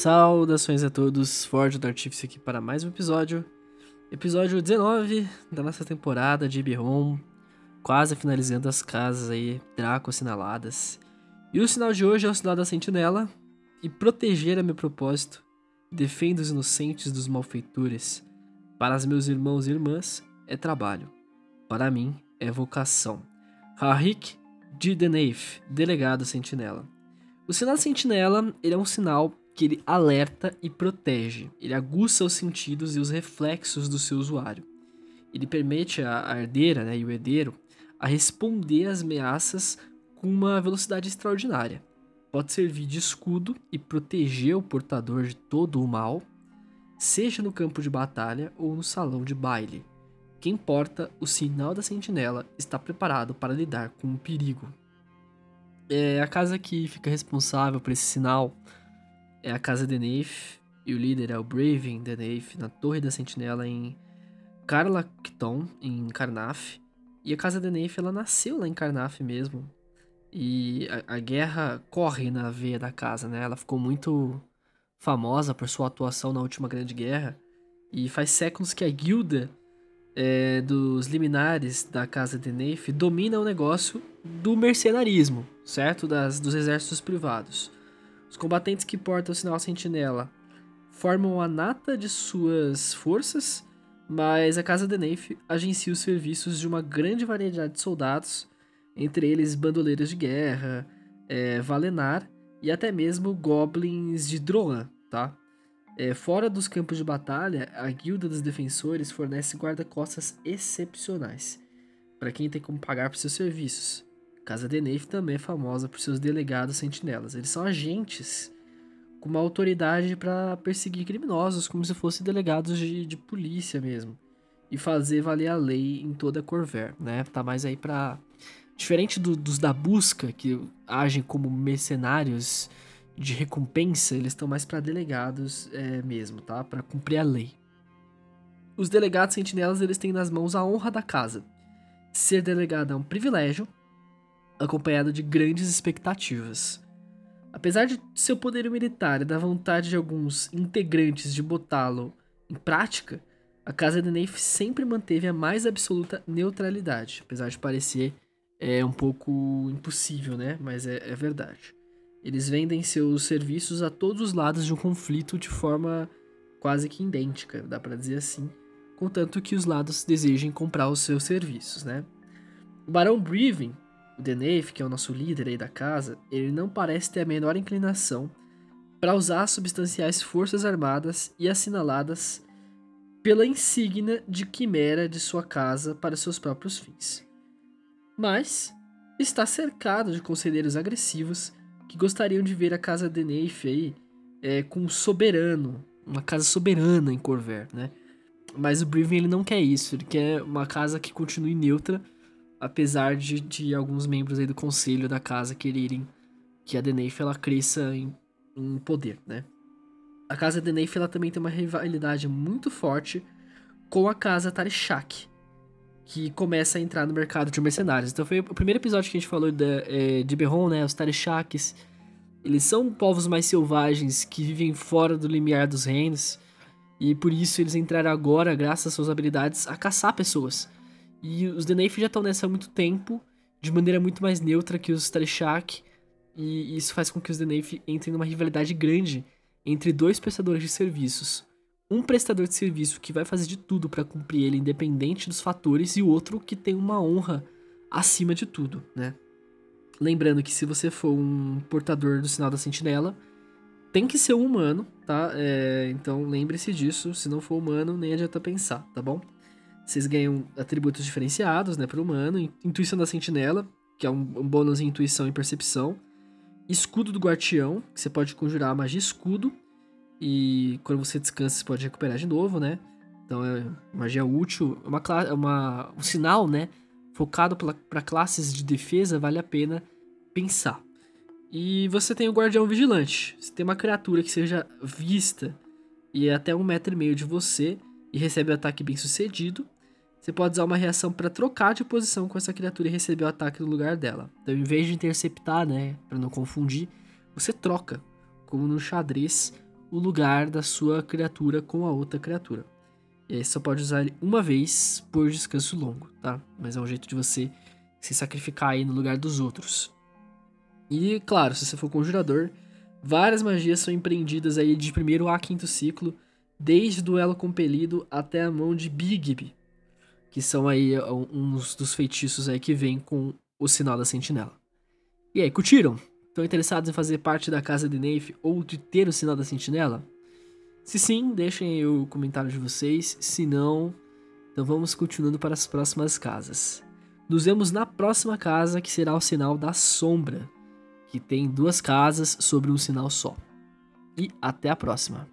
Saudações a todos, Ford do Artífice aqui para mais um episódio. Episódio 19 da nossa temporada de Ibihon, quase finalizando as casas aí, Draco assinaladas. E o sinal de hoje é o sinal da sentinela, e proteger é meu propósito. Defendo os inocentes dos malfeitores. Para os meus irmãos e irmãs, é trabalho. Para mim, é vocação. Harik de Deneif, delegado sentinela. O sinal sentinela ele é um sinal que ele alerta e protege. Ele aguça os sentidos e os reflexos do seu usuário. Ele permite a herdeira né, e o herdeiro a responder às ameaças com uma velocidade extraordinária. Pode servir de escudo e proteger o portador de todo o mal, seja no campo de batalha ou no salão de baile. Quem porta o sinal da sentinela está preparado para lidar com o perigo. É a casa que fica responsável por esse sinal é a casa de Neif, e o líder é o Braven de Neif, na Torre da Sentinela em Karlakton, em Karnaf. E a casa de Neif, ela nasceu lá em Karnaf mesmo. E a, a, guerra corre na veia da casa, né? Ela ficou muito famosa por sua atuação na última grande guerra. E faz séculos que a guilda é, dos liminares da casa de Neif domina o negócio do mercenarismo, certo? Das, dos exércitos privados. Os combatentes que portam o sinal sentinela formam a nata de suas forças, mas a Casa de Neif agencia os serviços de uma grande variedade de soldados, entre eles bandoleiros de guerra, é, Valenar e até mesmo goblins de Droan, tá? É, fora dos campos de batalha, a Guilda dos Defensores fornece guarda-costas excepcionais para quem tem como pagar por seus serviços. Casa de Neif também é famosa por seus delegados sentinelas. Eles são agentes com uma autoridade para perseguir criminosos, como se fossem delegados de, de polícia mesmo. E fazer valer a lei em toda a Corver, né? Tá mais aí pra. Diferente do, dos da busca, que agem como mercenários de recompensa, eles estão mais para delegados é, mesmo, tá? Para cumprir a lei. Os delegados sentinelas, eles têm nas mãos a honra da casa. Ser delegado é um privilégio, acompanhado de grandes expectativas. Apesar de seu poder militar e da vontade de alguns integrantes de botá-lo em prática, a Casa de Neif sempre manteve a mais absoluta neutralidade, apesar de parecer é, um pouco impossível, né? Mas é, é verdade. Eles vendem seus serviços a todos os lados de um conflito de forma quase que idêntica, dá para dizer assim, contanto que os lados desejem comprar os seus serviços, né? O Barão Breven o Deneve, que é o nosso líder aí da casa, ele não parece ter a menor inclinação para usar substanciais forças armadas e assinaladas pela insígnia de quimera de sua casa para seus próprios fins. Mas está cercado de conselheiros agressivos que gostariam de ver a casa de Neif aí é, com um soberano, uma casa soberana em Corver, né? Mas o Briven ele não quer isso, ele quer uma casa que continue neutra apesar de, de alguns membros aí do conselho da casa quererem que a Deneif ela cresça em, em poder, né? A casa Deneif ela também tem uma rivalidade muito forte com a casa Tarishak, que começa a entrar no mercado de mercenários. Então foi o primeiro episódio que a gente falou de, é, de Berron, né? Os Tarishaks, eles são povos mais selvagens que vivem fora do limiar dos reinos. E por isso eles entraram agora, graças às suas habilidades, a caçar pessoas. E os Denafe já estão nessa há muito tempo, de maneira muito mais neutra que os Tarishak, e isso faz com que os Denafe entrem numa rivalidade grande entre dois prestadores de serviços. Um prestador de serviço que vai fazer de tudo para cumprir ele, independente dos fatores, e outro que tem uma honra acima de tudo, né? Lembrando que se você for um portador do sinal da sentinela, tem que ser um humano, tá? É, então lembre-se disso. Se não for humano, nem adianta pensar, tá bom? Vocês ganham atributos diferenciados, né, para o humano. Intuição da sentinela, que é um, um bônus em intuição e percepção. Escudo do guardião, que você pode conjurar magia escudo. E quando você descansa, você pode recuperar de novo, né? Então é magia útil. É uma, uma, um sinal, né? Focado para classes de defesa, vale a pena pensar. E você tem o Guardião Vigilante. Você tem uma criatura que seja vista e é até um metro e meio de você e recebe o ataque bem sucedido, você pode usar uma reação para trocar de posição com essa criatura e receber o ataque no lugar dela. Então, em vez de interceptar, né, para não confundir, você troca, como no xadrez, o lugar da sua criatura com a outra criatura. E aí você só pode usar ele uma vez por descanso longo, tá? Mas é um jeito de você se sacrificar aí no lugar dos outros. E, claro, se você for conjurador, várias magias são empreendidas aí de primeiro a quinto ciclo, desde o duelo compelido até a mão de Bigby, que são aí uns dos feitiços aí que vem com o sinal da sentinela. E aí, curtiram? Estão interessados em fazer parte da casa de Neif ou de ter o sinal da sentinela? Se sim, deixem aí o comentário de vocês. Se não, então vamos continuando para as próximas casas. Nos vemos na próxima casa, que será o sinal da sombra, que tem duas casas sobre um sinal só. E até a próxima.